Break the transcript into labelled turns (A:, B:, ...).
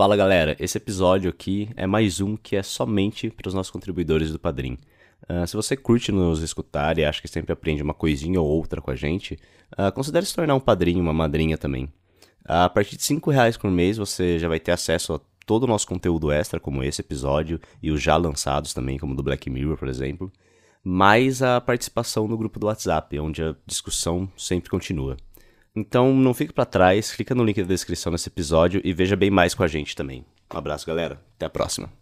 A: Fala galera, esse episódio aqui é mais um que é somente para os nossos contribuidores do Padrim. Uh, se você curte nos escutar e acha que sempre aprende uma coisinha ou outra com a gente, uh, considere se tornar um padrinho, uma madrinha também. Uh, a partir de 5 reais por mês você já vai ter acesso a todo o nosso conteúdo extra, como esse episódio, e os já lançados também, como do Black Mirror, por exemplo, mais a participação no grupo do WhatsApp, onde a discussão sempre continua. Então não fique para trás, clica no link da descrição desse episódio e veja bem mais com a gente também. Um abraço, galera. Até a próxima.